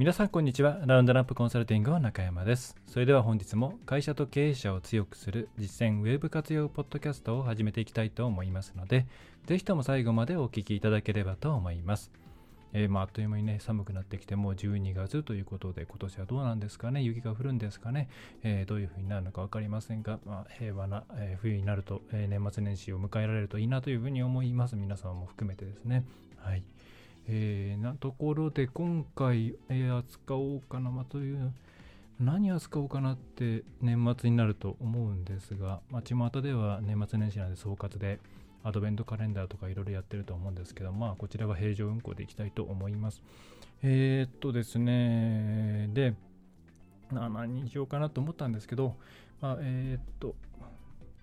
皆さんこんにちはラウンドナップコンサルティングの中山ですそれでは本日も会社と経営者を強くする実践ウェブ活用ポッドキャストを始めていきたいと思いますのでぜひとも最後までお聞きいただければと思いますえー、まあ、あっという間にね、寒くなってきて、もう12月ということで、今年はどうなんですかね、雪が降るんですかね、えー、どういう風になるのか分かりませんが、まあ、平和な、えー、冬になると、え年末年始を迎えられるといいなというふうに思います。皆さんも含めてですね。はい。えー、なところで今回、えー、扱おうかな、まあ、という何扱おうかなって年末になると思うんですが、まあ、巷では年末年始なんで総括でアドベントカレンダーとかいろいろやってると思うんですけど、まあこちらは平常運行でいきたいと思います。えー、っとですね、で、何にしようかなと思ったんですけど、まあ、えー、っと、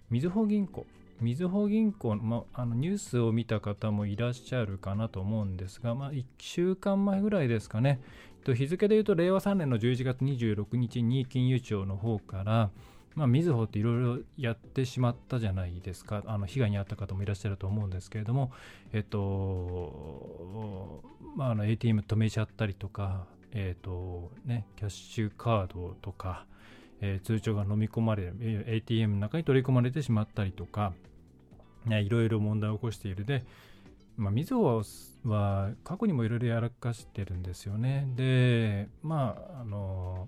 みずほ銀行みずほ銀行の,、まあのニュースを見た方もいらっしゃるかなと思うんですが、まあ、1週間前ぐらいですかね、日付で言うと令和3年の11月26日に金融庁の方から、まあ、みずほっていろいろやってしまったじゃないですか、あの被害に遭った方もいらっしゃると思うんですけれども、えっと、まあ、ATM 止めちゃったりとか、えっとね、キャッシュカードとか、えー、通帳が飲み込まれ、ATM の中に取り込まれてしまったりとか、ね、いろいろ問題を起こしているで、まあ、みずほは過去にもいろいろやらかしてるんですよね。で、まあ、あの、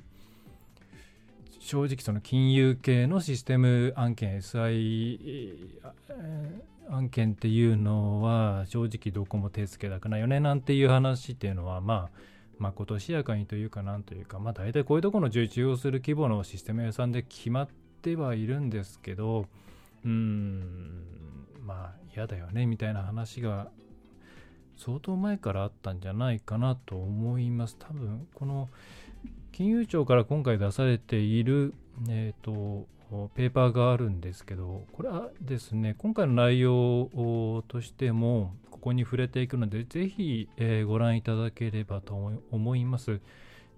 正直その金融系のシステム案件 SI 案件っていうのは正直どこも手つけたくないよねなんていう話っていうのはまあまことしやかにというかなんというかまあ大体こういうところの受注をする規模のシステム屋さんで決まってはいるんですけどうーんまあ嫌だよねみたいな話が相当前からあったんじゃないかなと思います。多分この金融庁から今回出されている、えーと、ペーパーがあるんですけど、これはですね、今回の内容としても、ここに触れていくので、ぜひ、えー、ご覧いただければと思います。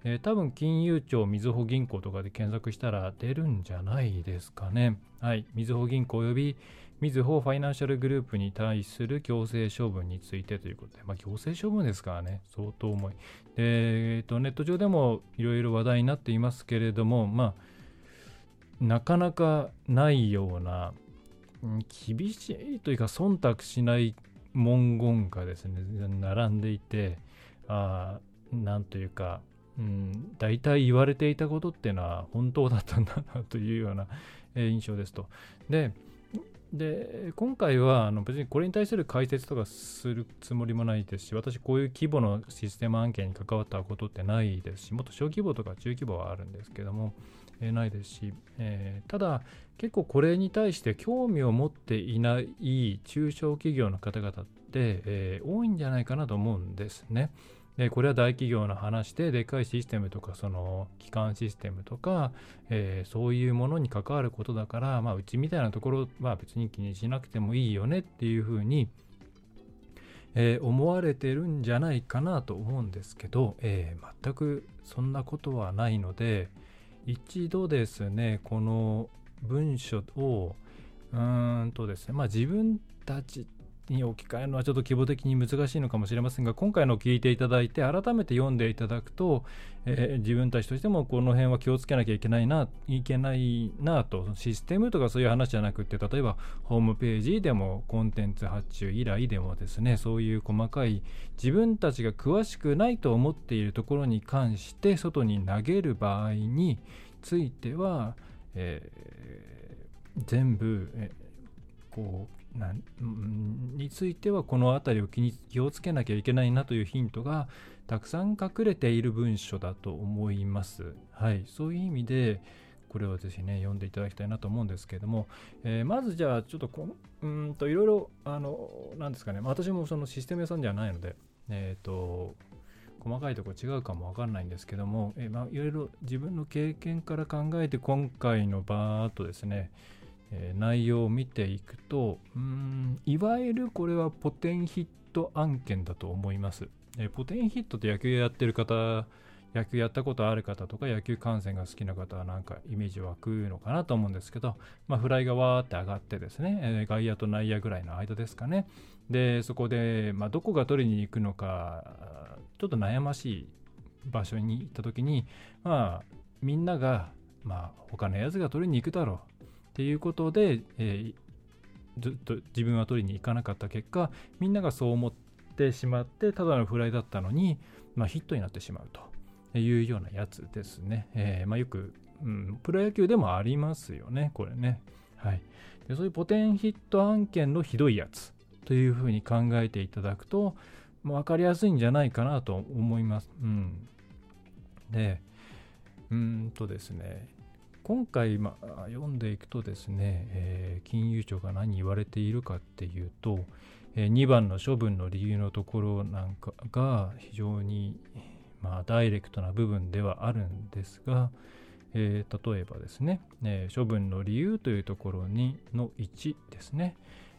えー、多分金融庁みずほ銀行とかで検索したら出るんじゃないですかね。はい。みずほ銀行及びみずほファイナンシャルグループに対する強制処分についてということで、まあ、強制処分ですからね、相当重い。で、えっと、ネット上でもいろいろ話題になっていますけれども、まあ、なかなかないような、厳しいというか、忖度しない文言がですね、並んでいて、あなんというか、うん、大体言われていたことっていうのは本当だったんだなというような印象ですと。で、で今回はあの別にこれに対する解説とかするつもりもないですし私こういう規模のシステム案件に関わったことってないですしもっと小規模とか中規模はあるんですけども、ないですし、えー、ただ結構これに対して興味を持っていない中小企業の方々って、えー、多いんじゃないかなと思うんですね。でこれは大企業の話ででかいシステムとかその基幹システムとか、えー、そういうものに関わることだから、まあ、うちみたいなところは別に気にしなくてもいいよねっていうふうに、えー、思われてるんじゃないかなと思うんですけど、えー、全くそんなことはないので一度ですねこの文書をうーんとですねまあ自分たちに置き換えるのはちょっと規模的に難しいのかもしれませんが今回の聞いていただいて改めて読んでいただくと、えー、自分たちとしてもこの辺は気をつけなきゃいけないないけないなとシステムとかそういう話じゃなくて例えばホームページでもコンテンツ発注依頼でもですねそういう細かい自分たちが詳しくないと思っているところに関して外に投げる場合については、えー、全部、えー、こうについてはこの辺りを気に気をつけなきゃいけないなというヒントがたくさん隠れている文書だと思います。はい、そういう意味でこれをぜひね読んでいただきたいなと思うんですけれども、えー、まずじゃあちょっとこうんといろいろあのなんですかね私もそのシステム屋さんじゃないのでえっ、ー、と細かいとこ違うかもわかんないんですけども、えまあ、いろいろ自分の経験から考えて今回のバーっとですね、え、内容を見ていくとうんいわゆるこれはポテンヒット案件だと思います、えー、ポテンヒットって野球やってる方野球やったことある方とか野球観戦が好きな方はなんかイメージ湧くのかなと思うんですけど、まあ、フライがわーって上がってですね、えー、外野と内野ぐらいの間ですかね。でそこで、まあ、どこが取りに行くのかちょっと悩ましい場所に行った時にまあみんなが、まあ、他のやつが取りに行くだろう。っていうことで、えー、ずっと自分は取りに行かなかった結果みんながそう思ってしまってただのフライだったのに、まあ、ヒットになってしまうというようなやつですね。えー、まあ、よく、うん、プロ野球でもありますよね、これね。はい。でそういうポテンヒット案件のひどいやつというふうに考えていただくと、まあ、分かりやすいんじゃないかなと思います。うん。で、うんとですね、今回、まあ、読んでいくとですね、えー、金融庁が何言われているかっていうと、えー、2番の処分の理由のところなんかが非常にまあ、ダイレクトな部分ではあるんですが、えー、例えばですね、えー、処分の理由というところにの1ですね、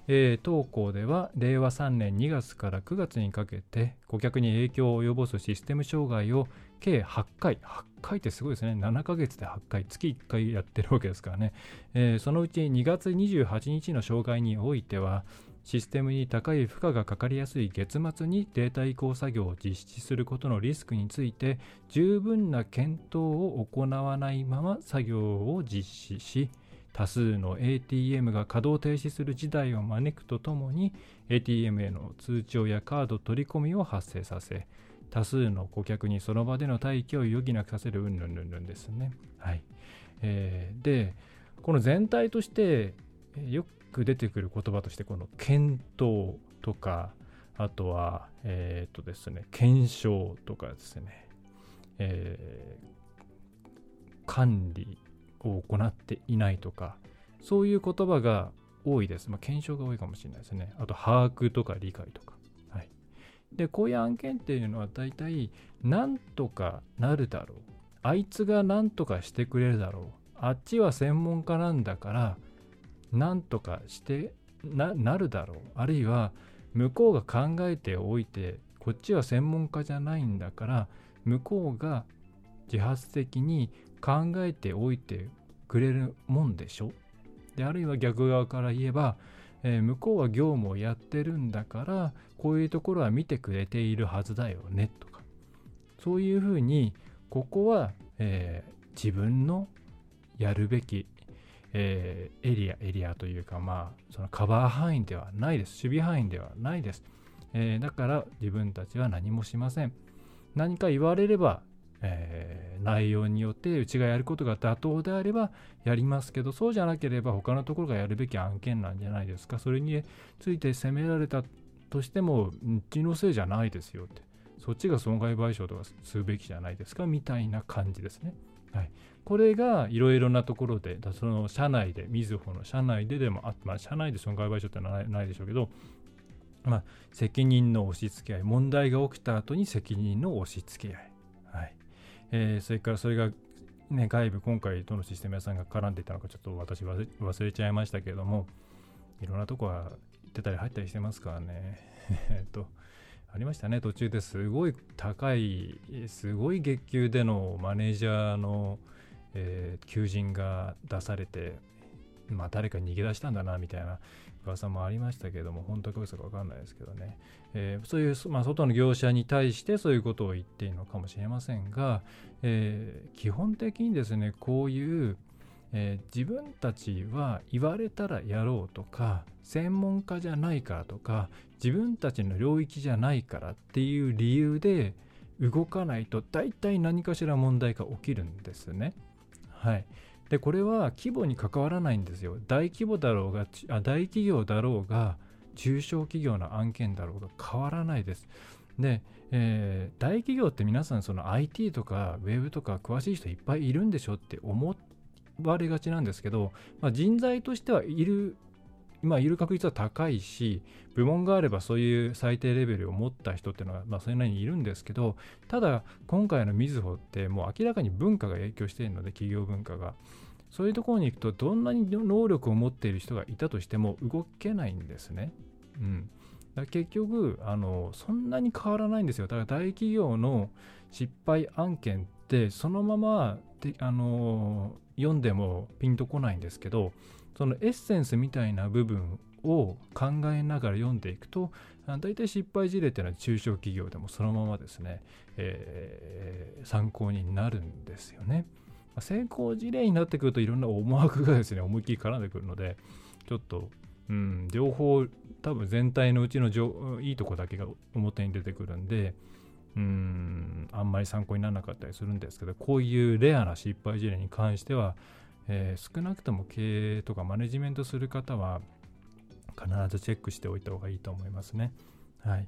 えー、当校では令和3年2月から9月にかけて顧客に影響を及ぼすシステム障害を計8回8回ってすごいですね。7ヶ月で8回月1回やってるわけですからね、えー、そのうち2月28日の障害においてはシステムに高い負荷がかかりやすい月末にデータ移行作業を実施することのリスクについて十分な検討を行わないまま作業を実施し多数の ATM が稼働停止する事態を招くとともに ATM への通帳やカード取り込みを発生させ多数の顧客にその場での待機を余儀なくさせるうんぬんぬんぬんですね。はいえー、でこの全体としてよく出てくる言葉としてこの検討とかあとはえっ、ー、とですね検証とかですね、えー、管理を行っていないとかそういう言葉が多いです。まあ、検証が多いかもしれないですね。あと把握とか理解とか。でこういう案件っていうのは大体なんとかなるだろう。あいつが何とかしてくれるだろう。あっちは専門家なんだから何とかしてなるだろうあるいは向こうが考えておいてこっちは専門家じゃないんだから向こうが自発的に考えておいてくれるもんでしょであるいは逆側から言えば、えー、向こうは業務をやってるんだからこういうところは見てくれているはずだよねとかそういうふうにここは、えー、自分のやるべきえー、エリア、エリアというか、まあ、そのカバー範囲ではないです。守備範囲ではないです。え、だから自分たちは何もしません。何か言われれば、えー、内容によってうちがやることが妥当であればやりますけど、そうじゃなければ他のところがやるべき案件なんじゃないですか。それについて責められたとしても、うちのせいじゃないですよって。そっちが損害賠償とかするべきじゃないですかみたいな感じですね。はい、これがいろいろなところで、その社内で、みずほの社内ででもあまあ、社内で損害賠償ってのはないでしょうけど、まあ、責任の押し付け合い、問題が起きた後に責任の押し付け合。いえー、それからそれが、ね、外部、今回どのシステム屋さんが絡んでいたのか、ちょっと私忘れちゃいましたけれども、いろんなとこは行ってたり入ったりしてますからね。えっと、ありましたね、途中ですごい高い、すごい月給でのマネージャーの、えー、求人が出されて、まあ、誰か逃げ出したんだなみたいな噂もありましたけども、本当か嘘か分かんないですけどね、えー、そういう、まあ、外の業者に対してそういうことを言っているのかもしれませんが、えー、基本的にですね、こういう、えー、自分たちは言われたらやろうとか専門家じゃないからとか自分たちの領域じゃないからっていう理由で動かないと大体何かしら問題が起きるんですね。はい、でこれは規模に関わらないんですよ。大規模だろうがあ大企業だろうが中小企業の案件だろうが変わらないです。で、えー、大企業って皆さんその IT とか Web とか詳しい人いっぱいいるんでしょって思われがちなんですけど、まあ、人材としてはいる今いる確率は高いし部門があればそういう最低レベルを持った人っていうのは、まあ、それなりにいるんですけどただ今回のみずほってもう明らかに文化が影響しているので企業文化が。そういうところに行くとどんなに能力を持っている人がいたとしても動けないんですね。うん、だ結局あのそんなに変わらないんですよ。だから大企業の失敗案件ってそのままであの読んでもピンとこないんですけどそのエッセンスみたいな部分を考えながら読んでいくと大体失敗事例っていうのは中小企業でもそのままですね、えー、参考になるんですよね。成功事例になってくるといろんな思惑がですね思いっきり絡んでくるのでちょっと、うん、両方多分全体のうちのいいとこだけが表に出てくるんでうんあんまり参考にならなかったりするんですけどこういうレアな失敗事例に関してはえー、少なくとも経営とかマネジメントする方は必ずチェックしておいた方がいいと思いますね。はい。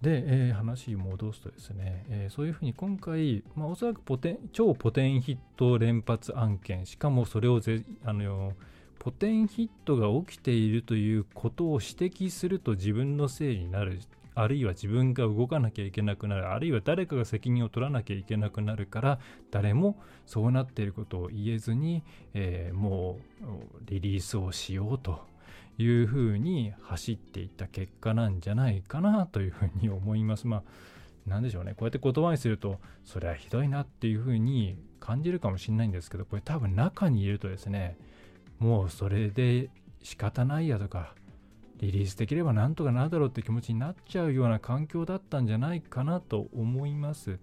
で、えー、話戻すとですね、えー、そういうふうに今回、まあ、おそらくポテン超ポテンヒット連発案件、しかもそれをぜあのポテンヒットが起きているということを指摘すると自分のせいになるあるいは自分が動かなきゃいけなくなるあるいは誰かが責任を取らなきゃいけなくなるから誰もそうなっていることを言えずに、えー、もうリリースをしようというふうに走っていった結果なんじゃないかなというふうに思います。まあ何でしょうねこうやって言葉にするとそれはひどいなっていうふうに感じるかもしれないんですけどこれ多分中にいるとですねもうそれで仕方ないやとかリリースできればなんとかなるだろうって気持ちになっちゃうような環境だったんじゃないかなと思います。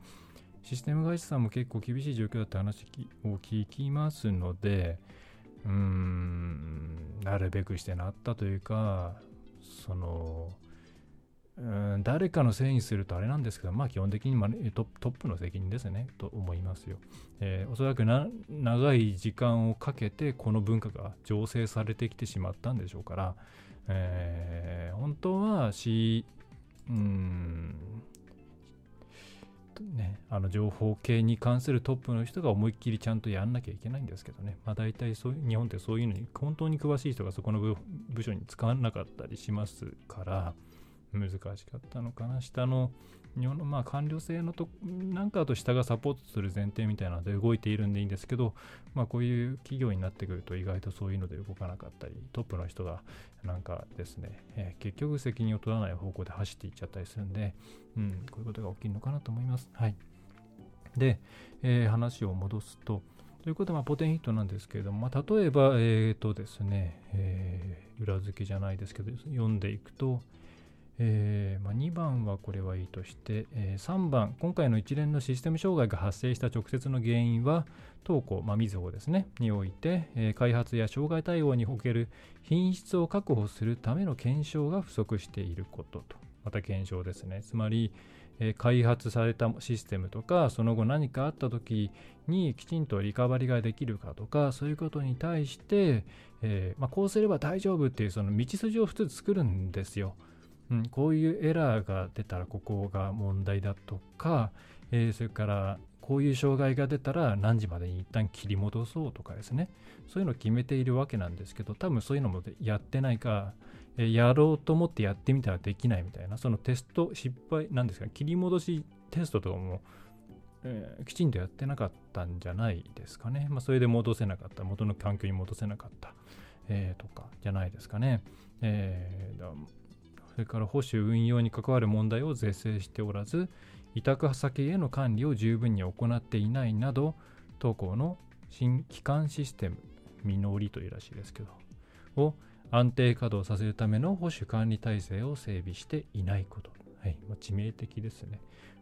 システム会社さんも結構厳しい状況だって話を聞きますので、うーん、なるべくしてなったというか、その、うん誰かのせいにするとあれなんですけど、まあ基本的にトトップの責任ですね、と思いますよ。えー、おそらく長い時間をかけてこの文化が醸成されてきてしまったんでしょうから、えー、本当はし、うん、ね、あの情報系に関するトップの人が思いっきりちゃんとやんなきゃいけないんですけどね、まあ、大体そういう日本ってそういうのに本当に詳しい人がそこの部部署に使わなかったりしますから難しかったのかな。下の日本のまあ官僚制のとなんかと下がサポートする前提みたいなので動いているんでいいんですけど、まあ、こういう企業になってくると意外とそういうので動かなかったりトップの人がなんかですね、えー、結局責任を取らない方向で走っていっちゃったりするんで、うん、こういうことが起きるのかなと思います。はい、で、えー、話を戻すと、ということは、ポテンヒットなんですけれども、まあ、例えば、えっ、ー、とですね、えー、裏付けじゃないですけど、読んでいくと、えーまあ、2番はこれはいいとして、えー、3番、今回の一連のシステム障害が発生した直接の原因は、当校、まあ、みずほですね、において、えー、開発や障害対応における品質を確保するための検証が不足していることと、また検証ですね。つまり、え、開発されたシステムとか、その後何かあった時にきちんとリカバリができるかとか、そういうことに対して、えまあ、こうすれば大丈夫っていうその道筋を普通作るんですよ。うん、こういうエラーが出たらここが問題だとか、えー、それからこういう障害が出たら何時までに一旦切り戻そうとかですね。そういうのを決めているわけなんですけど多分そういうのもやってないか、えー、やろうと思ってやってみたらできないみたいなそのテスト失敗なんですか切り戻しテストとかも、えー、きちんとやってなかったんじゃないですかね、まあ、それで戻せなかった元の環境に戻せなかった、えー、とかじゃないですかね、えー、それから保守運用に関わる問題を是正しておらず、委託先への管理を十分に行っていないなど、当校の新機関システム、ミノリというらしいですけど、を安定稼働させるための保守管理体制を整備していないこと。はい、ま、致命的ですね。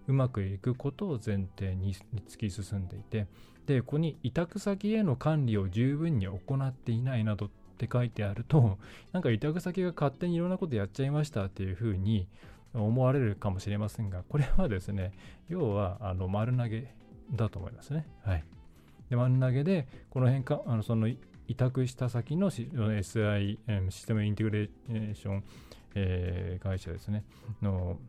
うまくいくことを前提に突き進んでいて、で、ここに委託先への管理を十分に行っていないなどっって書いてあると、なんか委託先が勝手にいろんなことやっちゃいましたっていうふうに思われるかもしれませんが、これはですね、要はあの丸投げだと思いますね。はい。で、丸投げで、この辺か、あのその委託した先の SI、システムインテグレーション、えー、会社ですね、の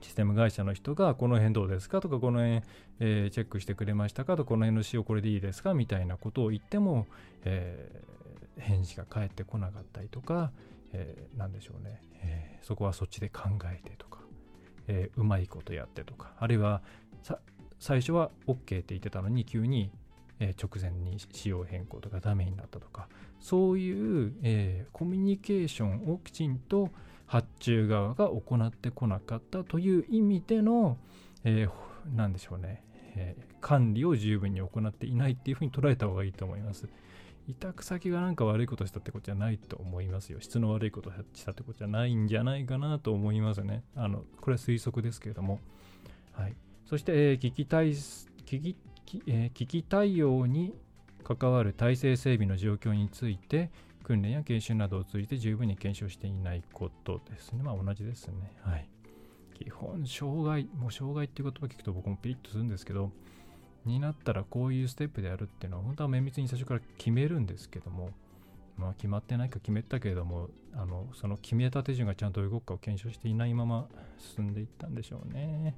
システム会社の人がこの辺どうですかとかこの辺、えー、チェックしてくれましたかとかこの辺の仕様これでいいですかみたいなことを言っても、え返事が返ってこなかったりとか、えー、何でしょうね、えー、そこはそっちで考えてとか、えー、うまいことやってとかあるいは最初は OK って言ってたのに急に、え、直前に仕様変更とかダメになったとかそういう、え、コミュニケーションをきちんと発注側が行ってこなかったという意味での、え、何でしょうね、え、管理を十分に行っていないっていうふうに捉えた方がいいと思います。委託先がなんか悪いことしたってことじゃないと思いますよ。質の悪いことしたってことじゃないんじゃないかなと思いますね。あの、これは推測ですけれども。はい。そして、えー、危機対、危機、えー、危機対応に関わる体制整備の状況について、訓練や研修などを通じて十分に検証していないことですね。まあ同じですね。はい。基本、障害、もう障害っていう言葉聞くと僕もピリッとするんですけど、になったらこういうステップでやるっていうのは本当は綿密に最初から決めるんですけども、まあ決まってないか決めたけれども、あの、その決めた手順がちゃんと動くかを検証していないまま進んでいったんでしょうね。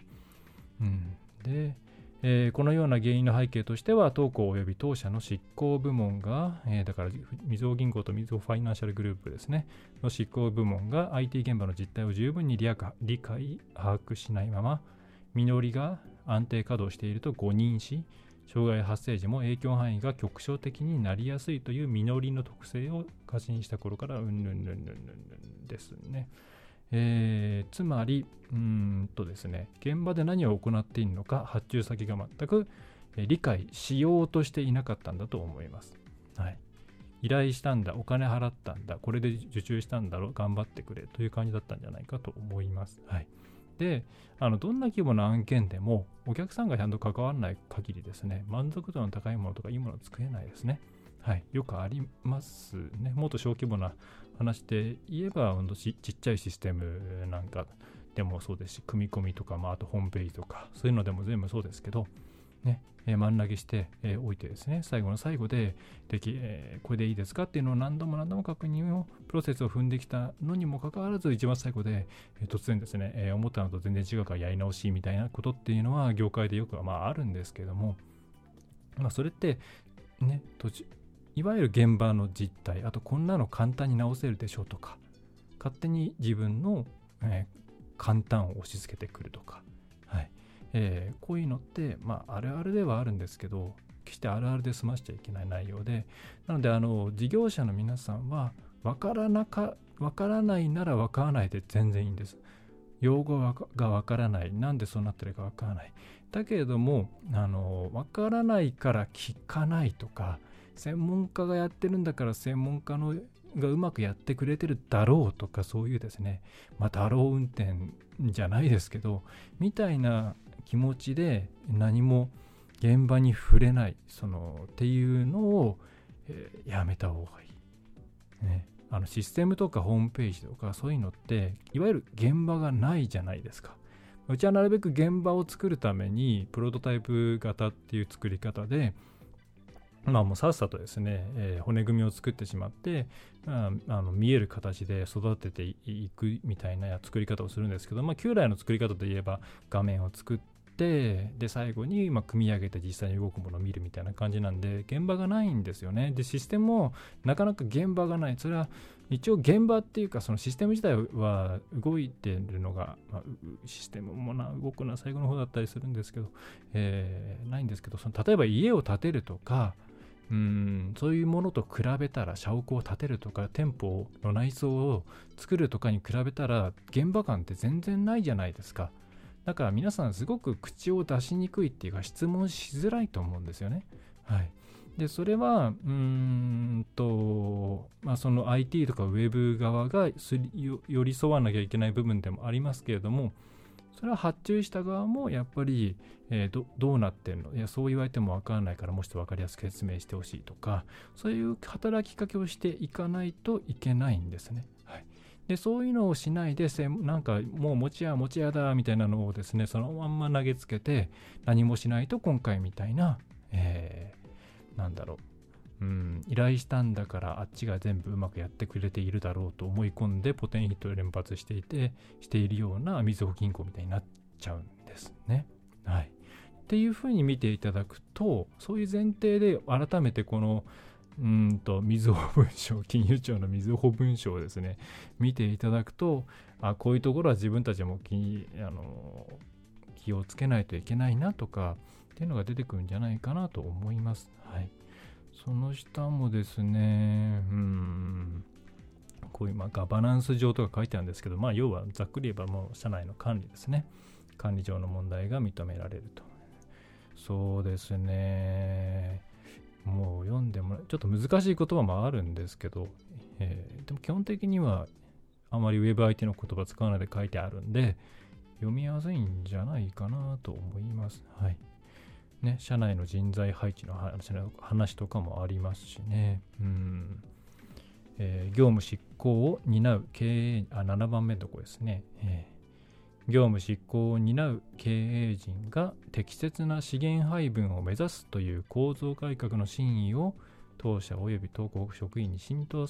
うん。で、えー、このような原因の背景としては、当行及び当社の執行部門が、えー、だからみずほ銀行とみずほファイナンシャルグループですね、の執行部門が IT 現場の実態を十分に理解、把握しないまま、実りが安定稼働していると誤認し、障害発生時も影響範囲が局所的になりやすいという実りの特性を過信した頃から、うんぬんぬんぬんぬんですね。えー、つまり、うんとですね、現場で何を行っているのか、発注先が全く理解しようとしていなかったんだと思います。はい。依頼したんだ、お金払ったんだ、これで受注したんだろう、頑張ってくれという感じだったんじゃないかと思います。はい。で、あのどんな規模の案件でも、お客さんがちゃんと関わらない限りですね、満足度の高いものとかいいものを作れないですね。はい、よくありますね。もっと小規模な話で言えば、ちちっちゃいシステムなんかでもそうですし、組み込みとか、まあ、あとホームページとか、そういうのでも全部そうですけど、ね、えー、真ん投げしてお、えー、いてですね、最後の最後で、でき、えー、これでいいですかっていうのを何度も何度も確認を、プロセスを踏んできたのにもかかわらず、一番最後で、え突然ですね、え思ったのと全然違うからやり直しみたいなことっていうのは、業界でよくはまああるんですけども、まあ、それって、ね、途中、いわゆる現場の実態、あとこんなの簡単に直せるでしょうとか、勝手に自分の、え簡単を押し付けてくるとか、えー、こういうのって、まあ、あるあるではあるんですけど、決してあるあるで済ましちゃいけない内容で、なので、あの、事業者の皆さんは、わからなか、わからないならわからないで全然いいんです。用語がわからない。なんでそうなってるかわからない。だけれども、あの、わからないから聞かないとか、専門家がやってるんだから専門家のがうまくやってくれてるだろうとかそういうですね、まあ、だろう運転じゃないですけどみたいな気持ちで何も現場に触れないそのっていうのを、えー、やめた方がいい、ね、あのシステムとかホームページとかそういうのっていわゆる現場がないじゃないですか。うちはなるべく現場を作るためにプロトタイプ型っていう作り方でまあもうさっさとですね、えー、骨組みを作ってしまって、まあ、あの見える形で育てていくみたいな作り方をするんですけど、まあ、旧来の作り方で言えば画面を作って、で、最後に、ま組み上げて実際に動くものを見るみたいな感じなんで、現場がないんですよね。で、システムもなかなか現場がない。それは一応現場っていうか、そのシステム自体は動いてるのが、まあ、システムもな動くのは最後の方だったりするんですけど、えー、ないんですけど、その例えば家を建てるとか、うんそういうものと比べたら社屋を建てるとか店舗の内装を作るとかに比べたら現場感って全然ないじゃないですか。だから皆さんすごく口を出しにくいっていうか質問しづらいと思うんですよね。はい。で、それは、うーんと、まあその IT とかウェブ側が寄り添わなきゃいけない部分でもありますけれども、それは発注した側もやっぱり、えー、どどうなってるの？いやそう言われても分からないからもうちょっと分かりやすく説明してほしいとかそういう働きかけをしていかないといけないんですね。で、そういうのをしないで、なんかもう持ちや持ちやだみたいなのをですね、そのまんま投げつけて、何もしないと今回みたいな、えー、なんだろう、うん、依頼したんだからあっちが全部うまくやってくれているだろうと思い込んで、ポテンヒットを連発していて、しているようなみずほ銀行みたいになっちゃうんですね。はい。っていうふうに見ていただくと、そういう前提で改めてこの、うんと、みずほ文書、金融庁のみずほ文書をですね、見ていただくと、あ、こういうところは自分たちも気あの気をつけないといけないなとか、っていうのが出てくるんじゃないかなと思います。はい。その下もですね、うん、こういうまあガバナンス上とか書いてあるんですけど、まあ、要はざっくり言えばもう社内の管理ですね。管理上の問題が認められると。そうですね。もう読んでもらちょっと難しい言葉もあるんですけど、えー、でも基本的にはあまり Web 相手の言葉使わないで書いてあるんで、読みやすいんじゃないかなと思います。はい。ね、社内の人材配置の話とかもありますしね。うん。えー、業務執行を担う経営、あ、7番目のとこですね。えー業務執行を担う経営陣が適切な資源配分を目指すという構造改革の真意を当社及び当国職員に浸透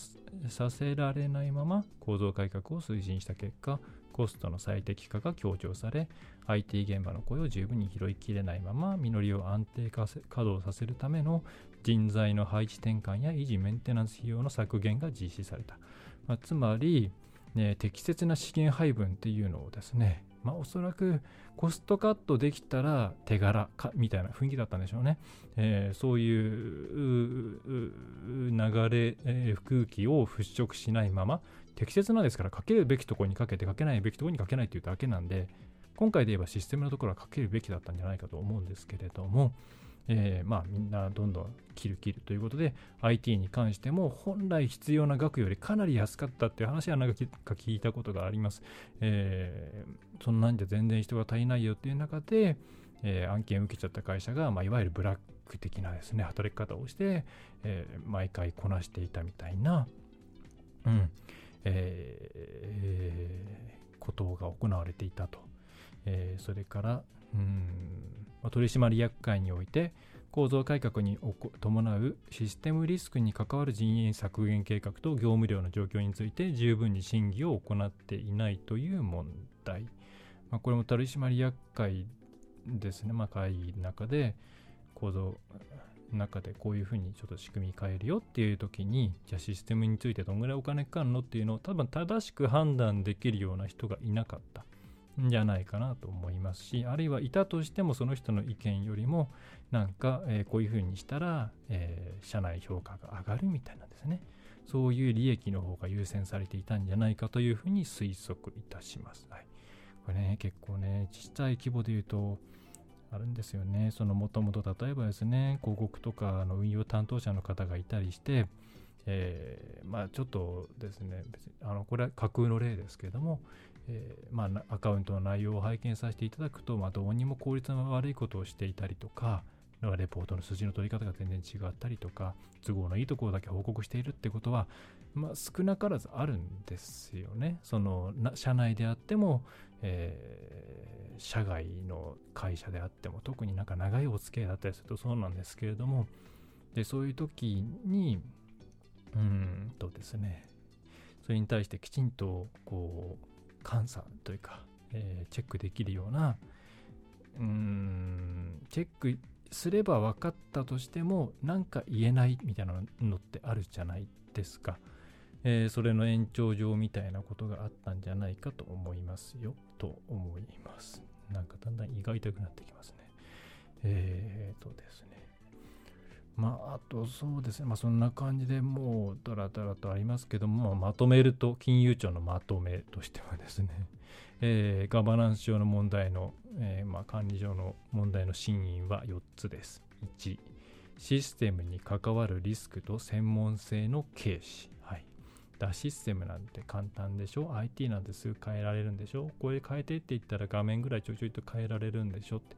させられないまま構造改革を推進した結果コストの最適化が強調され IT 現場の声を十分に拾いきれないまま実りを安定化稼働させるための人材の配置転換や維持メンテナンス費用の削減が実施された、まあ、つまり、ね、適切な資源配分っていうのをですねまあ、おそらくコストカットできたら手柄かみたいな雰囲気だったんでしょうね。えー、そういう流れ、えー、空気を払拭しないまま、適切なですから、かけるべきところにかけて、かけないべきところにかけないっていうだけなんで、今回で言えばシステムのところはかけるべきだったんじゃないかと思うんですけれども、えー、まあみんなどんどん切る切るということで IT に関しても本来必要な額よりかなり安かったっていう話はなんか聞いたことがあります、えー、そんなんじゃ全然人が足りないよっていう中で、えー、案件を受けちゃった会社が、まあ、いわゆるブラック的なですね働き方をして、えー、毎回こなしていたみたいな、うんえー、ことが行われていたと、えー、それからうん取締役会において構造改革に伴うシステムリスクに関わる人員削減計画と業務量の状況について十分に審議を行っていないという問題。まあ、これも取締役会ですね、まあ、会議の中で構造の中でこういうふうにちょっと仕組み変えるよっていう時にじゃあシステムについてどんぐらいお金かかるのっていうのを多分正しく判断できるような人がいなかった。んじゃないかなと思いますしあるいはいたとしてもその人の意見よりもなんか、え、こういうふうにしたら、え、社内評価が上がるみたいなんですねそういう利益の方が優先されていたんじゃないかというふうに推測いたします。はい、これね結構ね小さい規模で言うとあるんですよね。そのもともと例えばですね広告とかの運用担当者の方がいたりしてえー、まあちょっとですね別にあのこれは架空の例ですけれども、えー、まあ、アカウントの内容を拝見させていただくと、まあ、どうにも効率の悪いことをしていたりとか、レポートの数字の取り方が全然違ったりとか、都合のいいところだけ報告しているってことは、まあ、少なからずあるんですよね。その社内であっても、えー、社外の会社であっても、特になんか長いお付き合いだったりするとそうなんですけれども、でそういう時に、うんとですね、それに対してきちんとこう監査というか、えー、チェックできるようなうーんチェックすれば分かったとしてもなんか言えないみたいなのってあるじゃないですか、えー、それの延長上みたいなことがあったんじゃないかと思いますよと思います。なんかだんだん胃が痛くなってきますね。えーとですね。まあ、あとそうですね、まあ、そんな感じでもう、だらだらとありますけども、まとめると、金融庁のまとめとしてはですね、えー、ガバナンス上の問題の、えー、まあ、管理上の問題の真因は4つです。1、システムに関わるリスクと専門性の軽視。はい。だシステムなんて簡単でしょ ?IT なんてすぐ変えられるんでしょこれ変えてって言ったら画面ぐらいちょいちょいと変えられるんでしょって。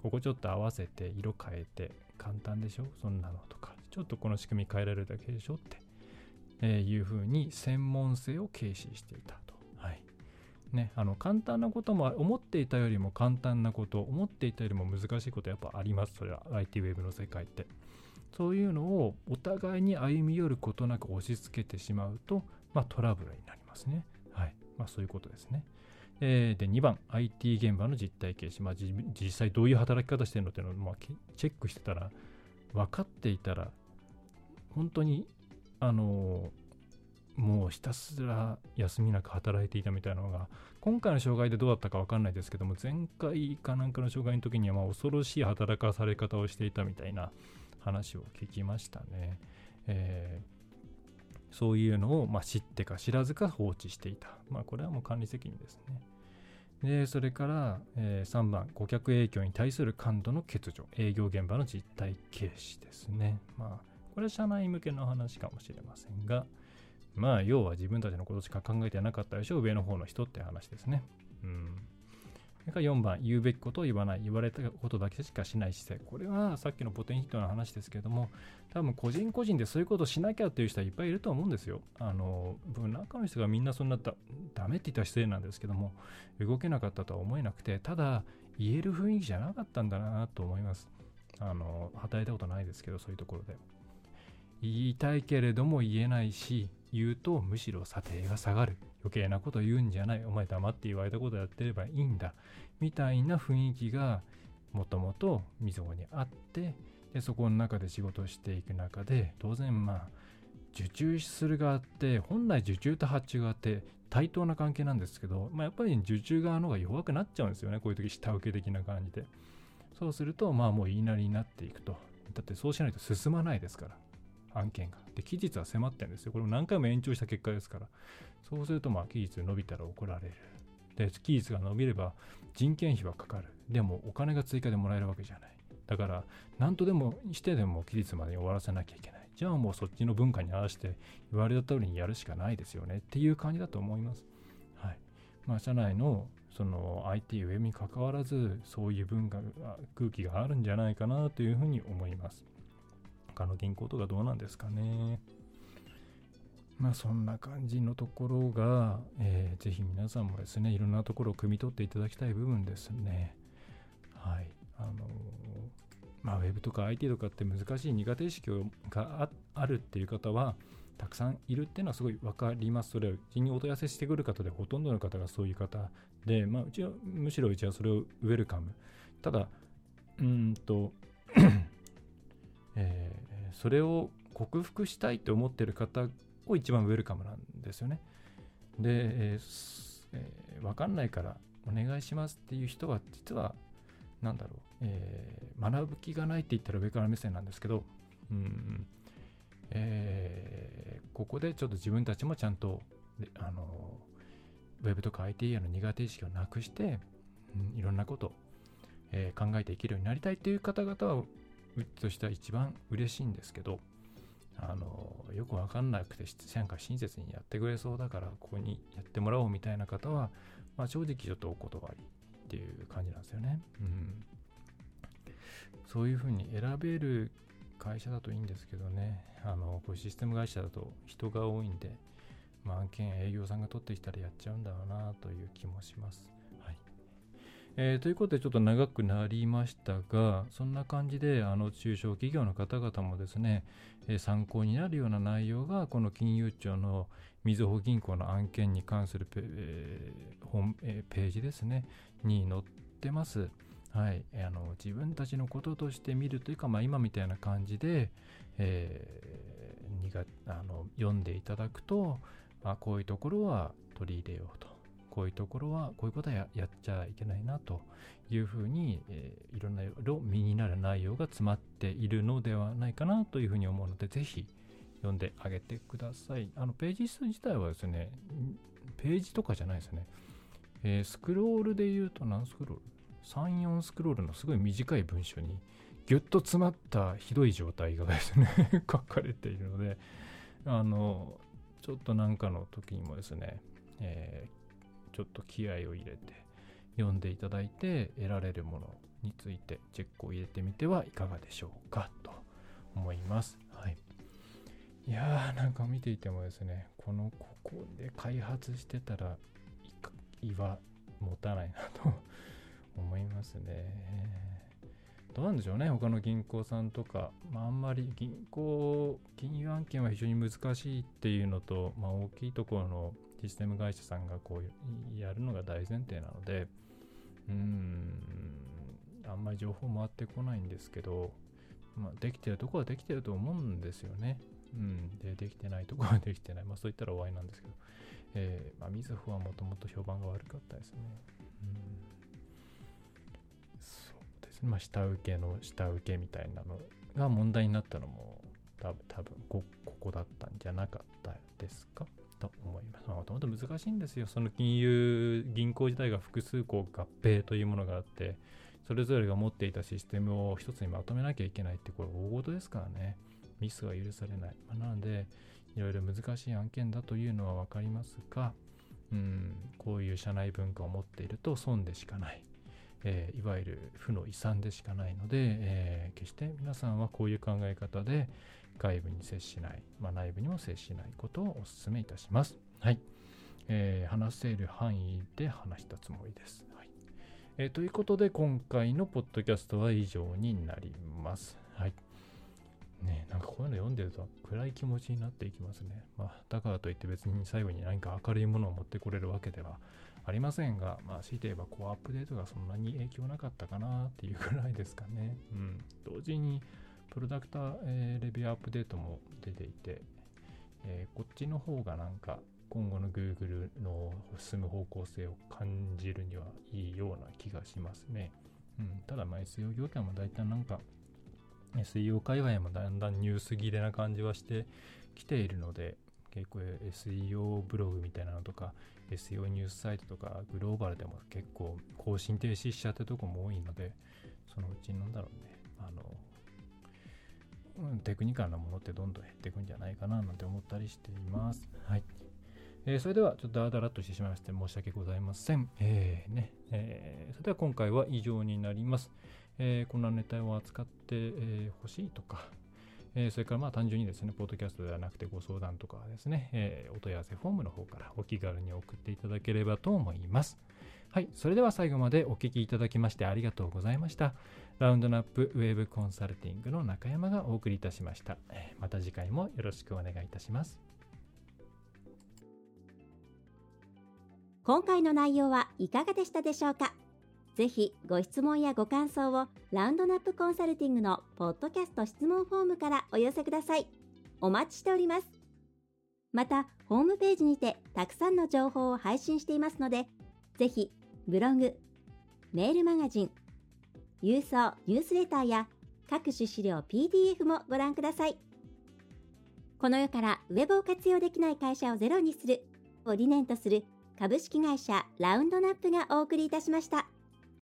ここちょっと合わせて色変えて簡単でしょ？そんなのとか。ちょっとこの仕組み変えられるだけでしょ？って、えいうふうに専門性を軽視していたと。はい。ね、あの簡単なことも思っていたよりも簡単なこと思っていたよりも難しいことやっぱあります。それは IT ウェブの世界って。そういうのをお互いに歩み寄ることなく押し付けてしまうと、まあ、トラブルになりますね。はい。まあそういうことですね。えー、で2番、IT 現場の実体形式、まあ、実際どういう働き方してるのっていうのを、まあ、チェックしてたら、分かっていたら、本当にあのもうひたすら休みなく働いていたみたいなのが今回の障害でどうだったか分かんないですけども前回かなんかの障害の時にはまあ恐ろしい働かされ方をしていたみたいな話を聞きましたね。えー、そういうのをま知ってか知らずか放置していた。まあこれはもう管理責任ですね。でそれから、えー、3番顧客影響に対する感度の欠如営業現場の実態軽視ですね。まあこれは社内向けの話かもしれませんが、まあ、要は自分たちのことしか考えてなかったでしょ、上の方の人って話ですね。うん。それから4番、言うべきことを言わない、言われたことだけしかしない姿勢。これはさっきのポテンヒットの話ですけども、多分個人個人でそういうことをしなきゃっていう人はいっぱいいると思うんですよ。あの、僕、中の人がみんなそんなだダメって言ったら失礼なんですけども、動けなかったとは思えなくて、ただ、言える雰囲気じゃなかったんだなと思います。あの、働いたことないですけど、そういうところで。言いたいけれども言えないし、言うとむしろ査定が下がる。余計なこと言うんじゃない。お前黙って言われたことやってればいいんだ。みたいな雰囲気がもともとみずほにあって、でそこの中で仕事をしていく中で、当然まあ、受注する側って、本来受注と発注側って対等な関係なんですけど、まあ、やっぱり受注側の方が弱くなっちゃうんですよね。こういう時下請け的な感じで。そうすると、まあもう言いなりになっていくと。だってそうしないと進まないですから。案件が。で、期日は迫ってるんですよ。これも何回も延長した結果ですから。そうすると、まあ、期日伸びたら怒られる。で、期日が伸びれば人件費はかかる。でも、お金が追加でもらえるわけじゃない。だから、何とでもしてでも期日までに終わらせなきゃいけない。じゃあもうそっちの文化に合わせて言われた通りにやるしかないですよねっていう感じだと思います。はい。まあ、社内のその IT 上に関わらず、そういう文化、空気があるんじゃないかなというふうに思います。他の銀行とかどうなんですかね。まあそんな感じのところが、えー、ぜひ皆さんもですね、いろんなところを汲み取っていただきたい部分ですね。はい。あのー、まあウェブとか IT とかって難しい苦手意識があるっていう方は、たくさんいるっていうのはすごい分かります。それをうちにお問い合わせしてくる方でほとんどの方がそういう方で、まあうちはむしろうちはそれをウェルカム。ただ、うんとえー、それを克服したいと思ってる方を一番ウェルカムなんですよね。で、えーえー、分かんないからお願いしますっていう人は実は何だろう、えー、学ぶ気がないって言ったら上から目線なんですけど、うんえー、ここでちょっと自分たちもちゃんとあのウェブとか IT への苦手意識をなくして、うん、いろんなこと、えー、考えていけるようになりたいっていう方々はとしては一番嬉しいんですけど、あの、よくわかんなくて、なんか親切にやってくれそうだから、ここにやってもらおうみたいな方は、まあ、正直ちょっとお断りっていう感じなんですよね。うん。そういうふうに選べる会社だといいんですけどね、あの、こういうシステム会社だと人が多いんで、まあ、案件営業さんが取ってきたらやっちゃうんだろうなという気もします。えー、ということでちょっと長くなりましたが、そんな感じであの中小企業の方々もですね、えー、参考になるような内容がこの金融庁のみずほ銀行の案件に関するペ,、えー本えー、ページですね、に載ってます。はい、あの自分たちのこととして見るというか、まあ、今みたいな感じで、えー、にがあの読んでいただくと、あ、こういうところは取り入れようと。こういうところは、こういうことはやっちゃいけないなというふうに、えー、いろんな色、身になる内容が詰まっているのではないかなというふうに思うので、ぜひ読んであげてください。あの、ページ数自体はですね、ページとかじゃないですね。えー、スクロールで言うと何スクロール ?3、4スクロールのすごい短い文章にぎゅっと詰まったひどい状態がですね 書かれているので、あの、ちょっとなんかの時にもですね、えー、ちょっと気合を入れて読んでいただいて得られるものについてチェックを入れてみてはいかがでしょうかと思います。はい。いやーなんか見ていてもですね、このここで開発してたら胃は持たないなと思いますね。どうなんでしょうね、他の銀行さんとか、まあ、あんまり銀行、金融案件は非常に難しいっていうのと、まあ、大きいところのシステム会社さんがこうやるのが大前提なので、うん、あんまり情報回ってこないんですけど、まあ、できてるとこはできてると思うんですよね。うん、でできてないとこはできてない、まあ、そういったら終わりなんですけど、えーまあ、みずほはもともと評判が悪かったですね。うん、そうですね、まあ、下請けの下請けみたいなのが問題になったのも多分多分こここだったんじゃなかったですか？と思います。もともと難しいんですよ。その金融、銀行自体が複数こう合併というものがあって、それぞれが持っていたシステムを一つにまとめなきゃいけないって、これ大事ですからね。ミスは許されない。まあ、なので、いろいろ難しい案件だというのは分かりますが、うん、こういう社内文化を持っていると損でしかない。えー、いわゆる負の遺産でしかないので、えー、決して皆さんはこういう考え方で外部に接しない、まあ、内部にも接しないことをお勧めいたします。はい。えー、話せる範囲で話したつもりです。はいえー、ということで、今回のポッドキャストは以上になります。はい。ねなんかこういうの読んでると暗い気持ちになっていきますね。まあ、だからといって別に最後に何か明るいものを持ってこれるわけではありませんが、まあ、強いて言えばこうアップデートがそんなに影響なかったかなっていうぐらいですかね。うん。同時に、プロダクター、え、レビューアップデートも出ていて、えー、こっちの方がなんか今後の Google の進む方向性を感じるにはいいような気がしますね。うん、ただ、まあ、SEO 業界も大体なんか SEO 界隈もだんだんニュース切れな感じはしてきているので、結構 SEO ブログみたいなのとか SEO ニュースサイトとかグローバルでも結構更新停止しちゃってるとこも多いので、そのうちなんだろうね、あの、テクニカルなものってどんどん減っていくんじゃないかななんて思ったりしています。はい。えー、それでは、ちょっとダラダラとしてしまいまして申し訳ございません。えー、ね、えー、それでは今回は以上になります。え、こんなネタを扱ってほ、えー、しいとか、え、それからまあ単純にですね、ポッドキャストではなくてご相談とかですね、え、お問い合わせフォームの方からお気軽に送っていただければと思います。はい、それでは最後までお聞きいただきましてありがとうございました。ラウンドナップウェブコンサルティングの中山がお送りいたしました。また次回もよろしくお願いいたします。今回の内容はいかがでしたでしょうか？ぜひご質問やご感想をラウンドナップコンサルティングのポッドキャスト質問フォームからお寄せください。お待ちしております。また、ホームページにてたくさんの情報を配信していますので、ぜひブログ、メールマガジン、郵送ニュースレターや各種資料 PDF もご覧ください。この世からウェブを活用できない会社をゼロにするを理念とする株式会社ラウンドナップがお送りいたしました。